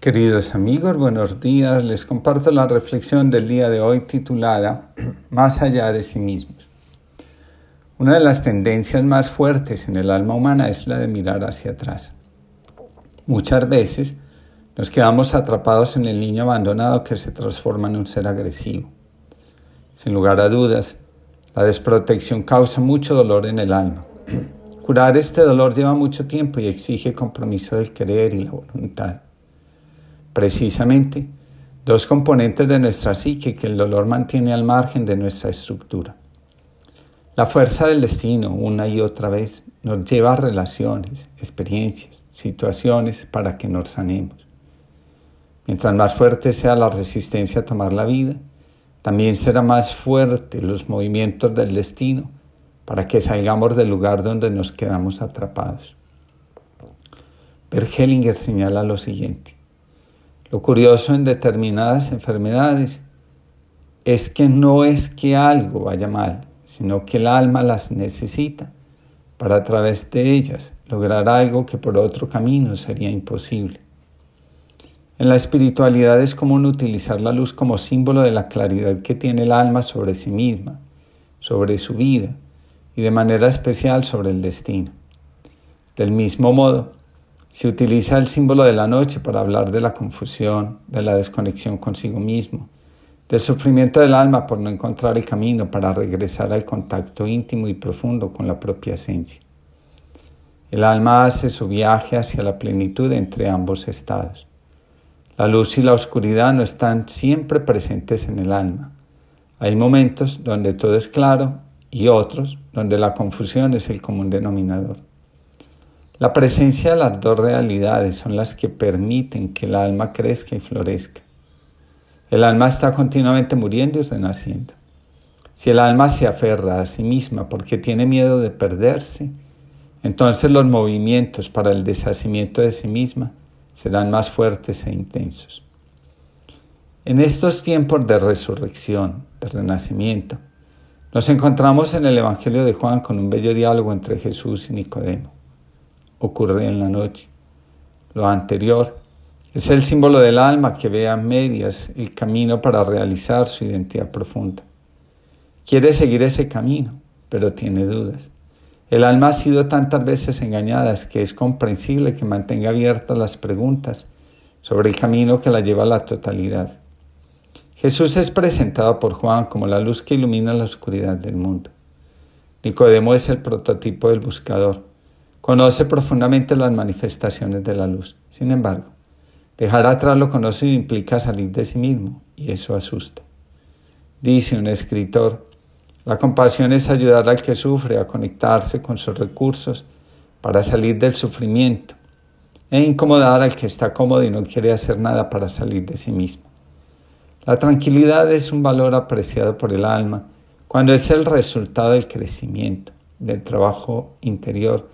Queridos amigos, buenos días. Les comparto la reflexión del día de hoy titulada Más allá de sí mismos. Una de las tendencias más fuertes en el alma humana es la de mirar hacia atrás. Muchas veces nos quedamos atrapados en el niño abandonado que se transforma en un ser agresivo. Sin lugar a dudas, la desprotección causa mucho dolor en el alma. Curar este dolor lleva mucho tiempo y exige compromiso del querer y la voluntad. Precisamente, dos componentes de nuestra psique que el dolor mantiene al margen de nuestra estructura. La fuerza del destino, una y otra vez, nos lleva a relaciones, experiencias, situaciones para que nos sanemos. Mientras más fuerte sea la resistencia a tomar la vida, también será más fuerte los movimientos del destino para que salgamos del lugar donde nos quedamos atrapados. Bergelinger señala lo siguiente. Lo curioso en determinadas enfermedades es que no es que algo vaya mal, sino que el alma las necesita para a través de ellas lograr algo que por otro camino sería imposible. En la espiritualidad es común utilizar la luz como símbolo de la claridad que tiene el alma sobre sí misma, sobre su vida y de manera especial sobre el destino. Del mismo modo, se utiliza el símbolo de la noche para hablar de la confusión, de la desconexión consigo mismo, del sufrimiento del alma por no encontrar el camino para regresar al contacto íntimo y profundo con la propia esencia. El alma hace su viaje hacia la plenitud entre ambos estados. La luz y la oscuridad no están siempre presentes en el alma. Hay momentos donde todo es claro y otros donde la confusión es el común denominador. La presencia de las dos realidades son las que permiten que el alma crezca y florezca. El alma está continuamente muriendo y renaciendo. Si el alma se aferra a sí misma porque tiene miedo de perderse, entonces los movimientos para el deshacimiento de sí misma serán más fuertes e intensos. En estos tiempos de resurrección, de renacimiento, nos encontramos en el Evangelio de Juan con un bello diálogo entre Jesús y Nicodemo ocurre en la noche. Lo anterior es el símbolo del alma que ve a medias el camino para realizar su identidad profunda. Quiere seguir ese camino, pero tiene dudas. El alma ha sido tantas veces engañada que es comprensible que mantenga abiertas las preguntas sobre el camino que la lleva a la totalidad. Jesús es presentado por Juan como la luz que ilumina la oscuridad del mundo. Nicodemo es el prototipo del buscador. Conoce profundamente las manifestaciones de la luz. Sin embargo, dejar atrás lo conocido implica salir de sí mismo y eso asusta. Dice un escritor, la compasión es ayudar al que sufre a conectarse con sus recursos para salir del sufrimiento e incomodar al que está cómodo y no quiere hacer nada para salir de sí mismo. La tranquilidad es un valor apreciado por el alma cuando es el resultado del crecimiento, del trabajo interior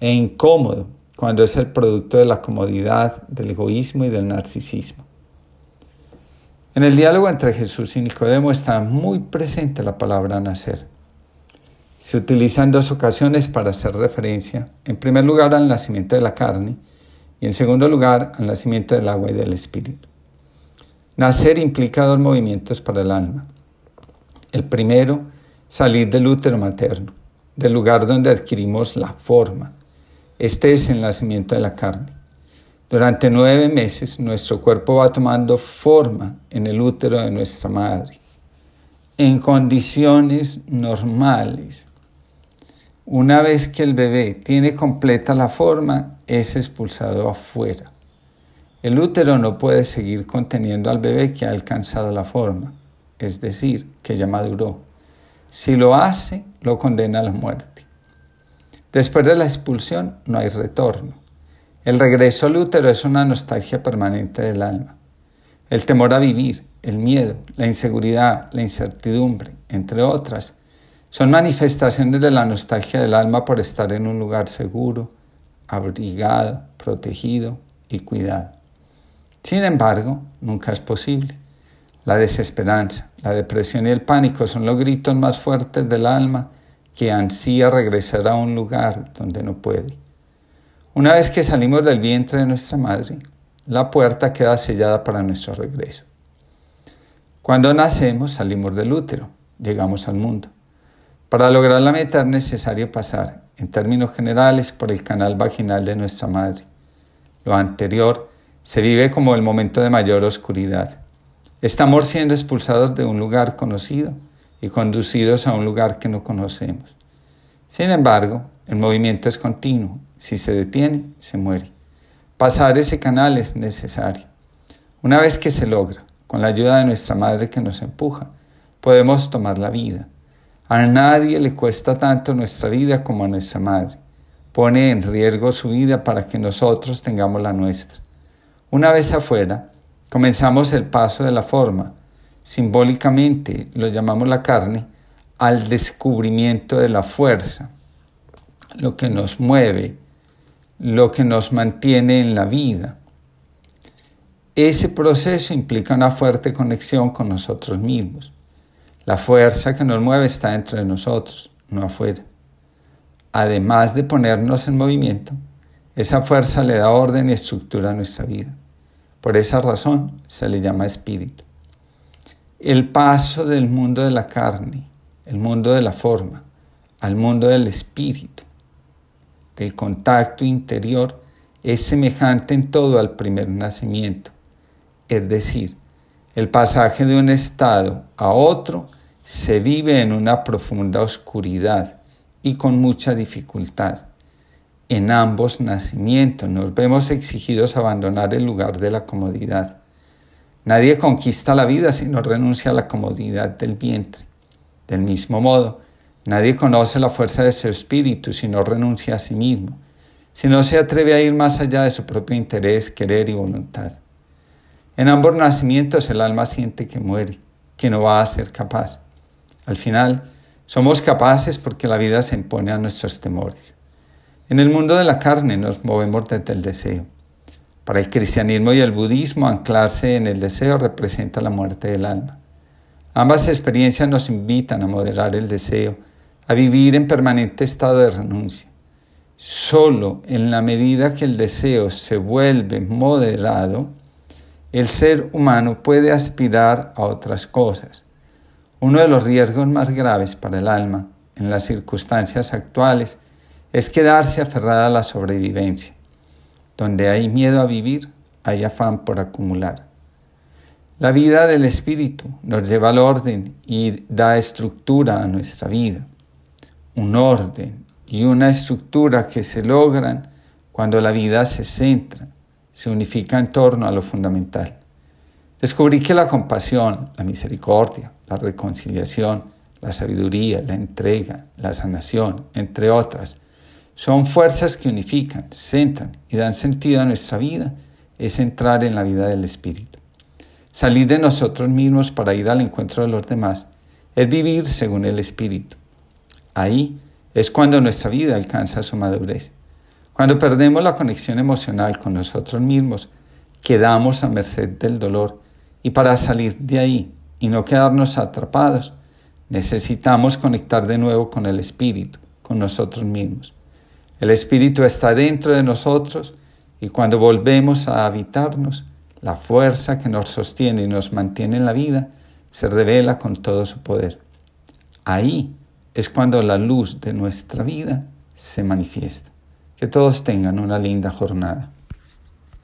e incómodo cuando es el producto de la comodidad, del egoísmo y del narcisismo. En el diálogo entre Jesús y Nicodemo está muy presente la palabra nacer. Se utiliza en dos ocasiones para hacer referencia, en primer lugar al nacimiento de la carne y en segundo lugar al nacimiento del agua y del espíritu. Nacer implica dos movimientos para el alma. El primero, salir del útero materno, del lugar donde adquirimos la forma, este es el nacimiento de la carne. Durante nueve meses nuestro cuerpo va tomando forma en el útero de nuestra madre. En condiciones normales, una vez que el bebé tiene completa la forma, es expulsado afuera. El útero no puede seguir conteniendo al bebé que ha alcanzado la forma, es decir, que ya maduró. Si lo hace, lo condena a la muerte. Después de la expulsión no hay retorno. El regreso al útero es una nostalgia permanente del alma. El temor a vivir, el miedo, la inseguridad, la incertidumbre, entre otras, son manifestaciones de la nostalgia del alma por estar en un lugar seguro, abrigado, protegido y cuidado. Sin embargo, nunca es posible. La desesperanza, la depresión y el pánico son los gritos más fuertes del alma que ansía regresar a un lugar donde no puede. Una vez que salimos del vientre de nuestra madre, la puerta queda sellada para nuestro regreso. Cuando nacemos salimos del útero, llegamos al mundo. Para lograr la meta es necesario pasar, en términos generales, por el canal vaginal de nuestra madre. Lo anterior se vive como el momento de mayor oscuridad. Estamos siendo expulsados de un lugar conocido y conducidos a un lugar que no conocemos. Sin embargo, el movimiento es continuo. Si se detiene, se muere. Pasar ese canal es necesario. Una vez que se logra, con la ayuda de nuestra madre que nos empuja, podemos tomar la vida. A nadie le cuesta tanto nuestra vida como a nuestra madre. Pone en riesgo su vida para que nosotros tengamos la nuestra. Una vez afuera, comenzamos el paso de la forma, simbólicamente lo llamamos la carne, al descubrimiento de la fuerza, lo que nos mueve, lo que nos mantiene en la vida. Ese proceso implica una fuerte conexión con nosotros mismos. La fuerza que nos mueve está dentro de nosotros, no afuera. Además de ponernos en movimiento, esa fuerza le da orden y estructura a nuestra vida. Por esa razón se le llama espíritu. El paso del mundo de la carne, el mundo de la forma, al mundo del espíritu, del contacto interior, es semejante en todo al primer nacimiento. Es decir, el pasaje de un estado a otro se vive en una profunda oscuridad y con mucha dificultad en ambos nacimientos nos vemos exigidos abandonar el lugar de la comodidad. Nadie conquista la vida si no renuncia a la comodidad del vientre. Del mismo modo, nadie conoce la fuerza de su espíritu si no renuncia a sí mismo, si no se atreve a ir más allá de su propio interés, querer y voluntad. En ambos nacimientos el alma siente que muere, que no va a ser capaz. Al final, somos capaces porque la vida se impone a nuestros temores. En el mundo de la carne nos movemos desde el deseo. Para el cristianismo y el budismo, anclarse en el deseo representa la muerte del alma. Ambas experiencias nos invitan a moderar el deseo, a vivir en permanente estado de renuncia. Solo en la medida que el deseo se vuelve moderado, el ser humano puede aspirar a otras cosas. Uno de los riesgos más graves para el alma en las circunstancias actuales es quedarse aferrada a la sobrevivencia. Donde hay miedo a vivir, hay afán por acumular. La vida del Espíritu nos lleva al orden y da estructura a nuestra vida. Un orden y una estructura que se logran cuando la vida se centra, se unifica en torno a lo fundamental. Descubrí que la compasión, la misericordia, la reconciliación, la sabiduría, la entrega, la sanación, entre otras, son fuerzas que unifican, centran y dan sentido a nuestra vida. Es entrar en la vida del Espíritu. Salir de nosotros mismos para ir al encuentro de los demás es vivir según el Espíritu. Ahí es cuando nuestra vida alcanza su madurez. Cuando perdemos la conexión emocional con nosotros mismos, quedamos a merced del dolor y para salir de ahí y no quedarnos atrapados, necesitamos conectar de nuevo con el Espíritu, con nosotros mismos. El Espíritu está dentro de nosotros y cuando volvemos a habitarnos, la fuerza que nos sostiene y nos mantiene en la vida se revela con todo su poder. Ahí es cuando la luz de nuestra vida se manifiesta. Que todos tengan una linda jornada.